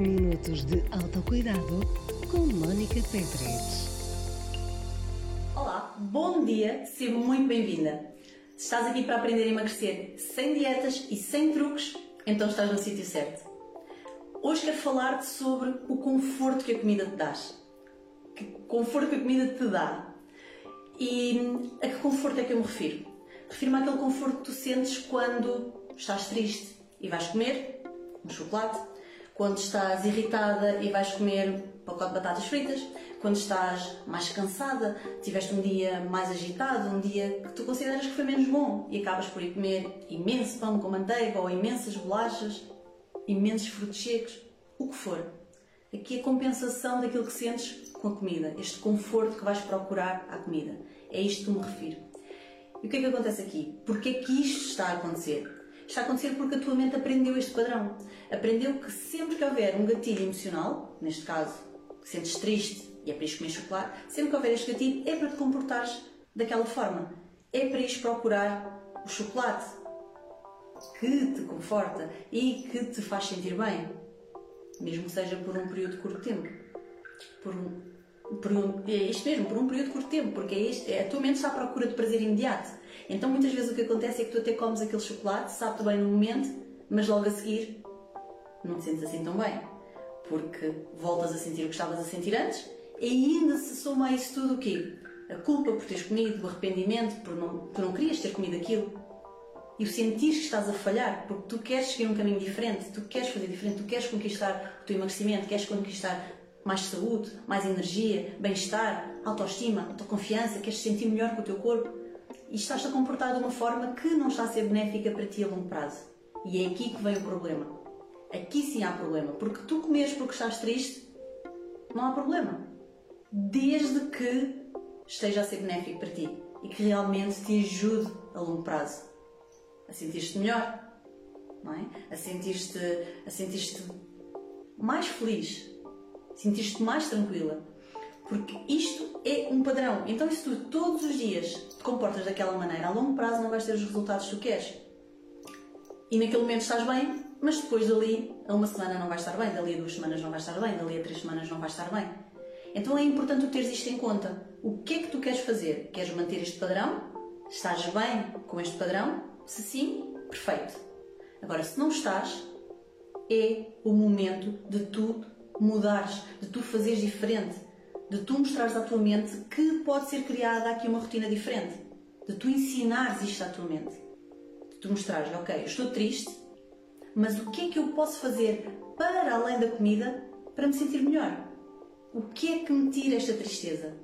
Minutos de autocuidado com Mónica Pedres. Olá, bom dia, seja muito bem-vinda. Se estás aqui para aprender a emagrecer sem dietas e sem truques, então estás no sítio certo. Hoje quero falar-te sobre o conforto que a comida te dá. Que conforto que a comida te dá. E a que conforto é que eu me refiro? Refiro-me àquele conforto que tu sentes quando estás triste e vais comer um chocolate, quando estás irritada e vais comer um pacote de batatas fritas, quando estás mais cansada, tiveste um dia mais agitado, um dia que tu consideras que foi menos bom e acabas por ir comer imenso pão com manteiga ou imensas bolachas, imensos frutos secos, o que for. Aqui a compensação daquilo que sentes com a comida, este conforto que vais procurar à comida. É isto que me refiro. E o que é que acontece aqui? Porquê é que isto está a acontecer? Está a acontecer porque a tua mente aprendeu este padrão. Aprendeu que sempre que houver um gatilho emocional, neste caso, que sentes triste e é para isso comer chocolate, sempre que houver este gatilho é para te comportares daquela forma. É para isso procurar o chocolate que te conforta e que te faz sentir bem, mesmo que seja por um período de curto tempo. Por um, por um, é isto mesmo, por um período de curto tempo, porque é isto, é, a tua mente está à procura de prazer imediato. Então muitas vezes o que acontece é que tu até comes aquele chocolate, sabe-te bem no momento, mas logo a seguir não te sentes assim tão bem. Porque voltas a sentir o que estavas a sentir antes e ainda se soma a isso tudo o quê? A culpa por teres comido, o arrependimento por não, por não querias ter comido aquilo. E o sentir que estás a falhar, porque tu queres seguir um caminho diferente, tu queres fazer diferente, tu queres conquistar o teu emagrecimento, queres conquistar mais saúde, mais energia, bem-estar, autoestima, autoconfiança, queres te sentir melhor com o teu corpo e estás a comportar de uma forma que não está a ser benéfica para ti a longo prazo. E é aqui que vem o problema. Aqui sim há problema, porque tu comes porque estás triste, não há problema. Desde que esteja a ser benéfico para ti e que realmente te ajude a longo prazo a sentir-te melhor, não é? A sentir-te a sentir-te mais feliz, sentir-te mais tranquila. Porque isto é um padrão. Então, se tu todos os dias te comportas daquela maneira, a longo prazo não vais ter os resultados que tu queres. E naquele momento estás bem, mas depois dali a uma semana não vais estar bem, dali a duas semanas não vais estar bem, dali a três semanas não vais estar bem. Então é importante tu teres isto em conta. O que é que tu queres fazer? Queres manter este padrão? Estás bem com este padrão? Se sim, perfeito. Agora, se não estás, é o momento de tu mudares, de tu fazeres diferente, de tu mostrares à tua mente que pode ser criada aqui uma rotina diferente, de tu ensinares isto à tua mente, de tu mostrares, ok, estou triste, mas o que é que eu posso fazer para além da comida para me sentir melhor? O que é que me tira esta tristeza?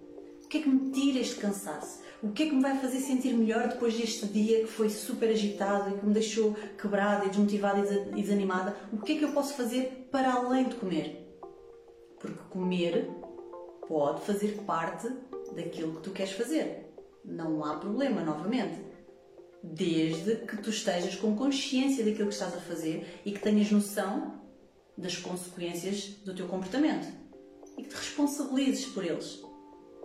O que é que me tira este cansaço? O que é que me vai fazer sentir melhor depois deste dia que foi super agitado e que me deixou quebrada e desmotivada e desanimada? O que é que eu posso fazer para além de comer? Porque comer pode fazer parte daquilo que tu queres fazer. Não há problema, novamente. Desde que tu estejas com consciência daquilo que estás a fazer e que tenhas noção das consequências do teu comportamento e que te responsabilizes por eles.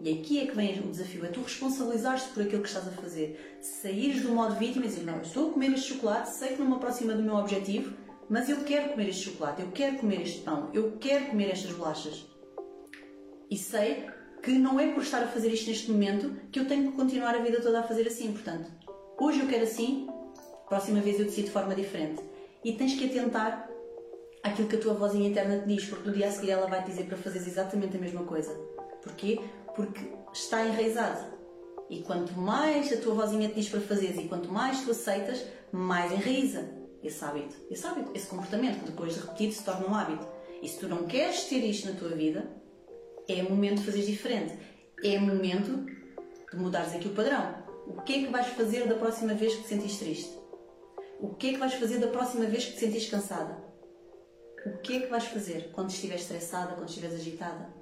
E aqui é que vem o desafio, é tu responsabilizares-te por aquilo que estás a fazer. Saíres do modo vítima e dizer, não, eu estou a comer este chocolate, sei que não me aproxima do meu objetivo, mas eu quero comer este chocolate, eu quero comer este pão, eu quero comer estas bolachas. E sei que não é por estar a fazer isto neste momento que eu tenho que continuar a vida toda a fazer assim. Portanto, hoje eu quero assim, próxima vez eu decido de forma diferente. E tens que atentar àquilo que a tua vozinha interna te diz, porque no dia a seguir ela vai te dizer para fazeres exatamente a mesma coisa. Porquê? Porque está enraizado. E quanto mais a tua vozinha te diz para fazeres e quanto mais tu aceitas, mais enraiza esse hábito. Esse hábito, esse comportamento, que depois de repetido se torna um hábito. E se tu não queres ter isto na tua vida, é momento de fazeres diferente. É momento de mudares aqui o padrão. O que é que vais fazer da próxima vez que te sentires triste? O que é que vais fazer da próxima vez que te sentires cansada? O que é que vais fazer quando estiveres estressada, quando estiveres agitada?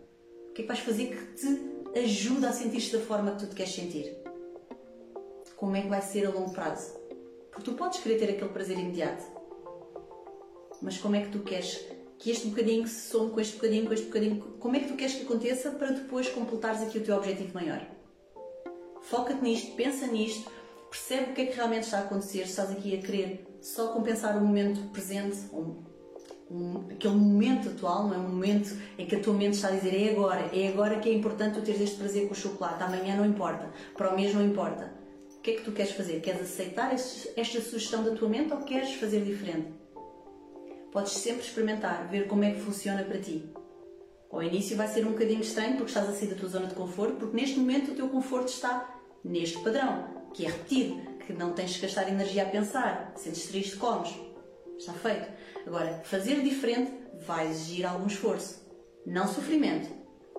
O que é que vais fazer que te ajude a sentir-te da forma que tu te queres sentir? Como é que vai ser a longo prazo? Porque tu podes querer ter aquele prazer imediato, mas como é que tu queres que este bocadinho se some com este bocadinho, com este bocadinho, como é que tu queres que aconteça para depois completares aqui o teu objetivo maior? Foca-te nisto, pensa nisto, percebe o que é que realmente está a acontecer, estás aqui a querer só compensar o momento presente, ou um, aquele momento atual, não é um momento em que a tua mente está a dizer é agora, é agora que é importante tu teres este prazer com o chocolate, amanhã não importa, para o mês não importa. O que é que tu queres fazer? Queres aceitar este, esta sugestão da tua mente ou queres fazer diferente? Podes sempre experimentar, ver como é que funciona para ti. Ao início vai ser um bocadinho estranho porque estás a sair da tua zona de conforto, porque neste momento o teu conforto está neste padrão, que é repetido, que não tens de gastar energia a pensar, sentes triste, comes. Está feito. Agora, fazer diferente vai exigir algum esforço. Não sofrimento,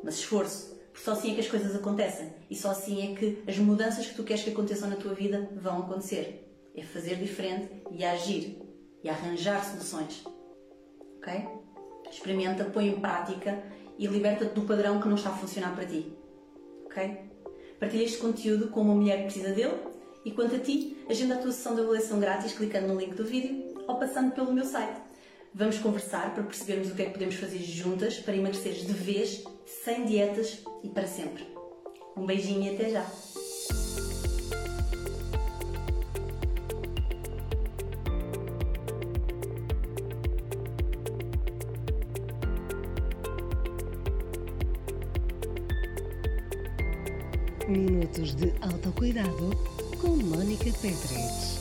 mas esforço. Porque só assim é que as coisas acontecem. E só assim é que as mudanças que tu queres que aconteçam na tua vida vão acontecer. É fazer diferente e agir. E arranjar soluções. Ok? Experimenta, põe em prática e liberta-te do padrão que não está a funcionar para ti. Ok? Partilha este conteúdo com uma mulher que precisa dele e quanto a ti, agenda a tua sessão de avaliação grátis clicando no link do vídeo ou passando pelo meu site. Vamos conversar para percebermos o que é que podemos fazer juntas para emagreceres de vez, sem dietas e para sempre. Um beijinho e até já! Minutos de autocuidado com Mónica Pedres.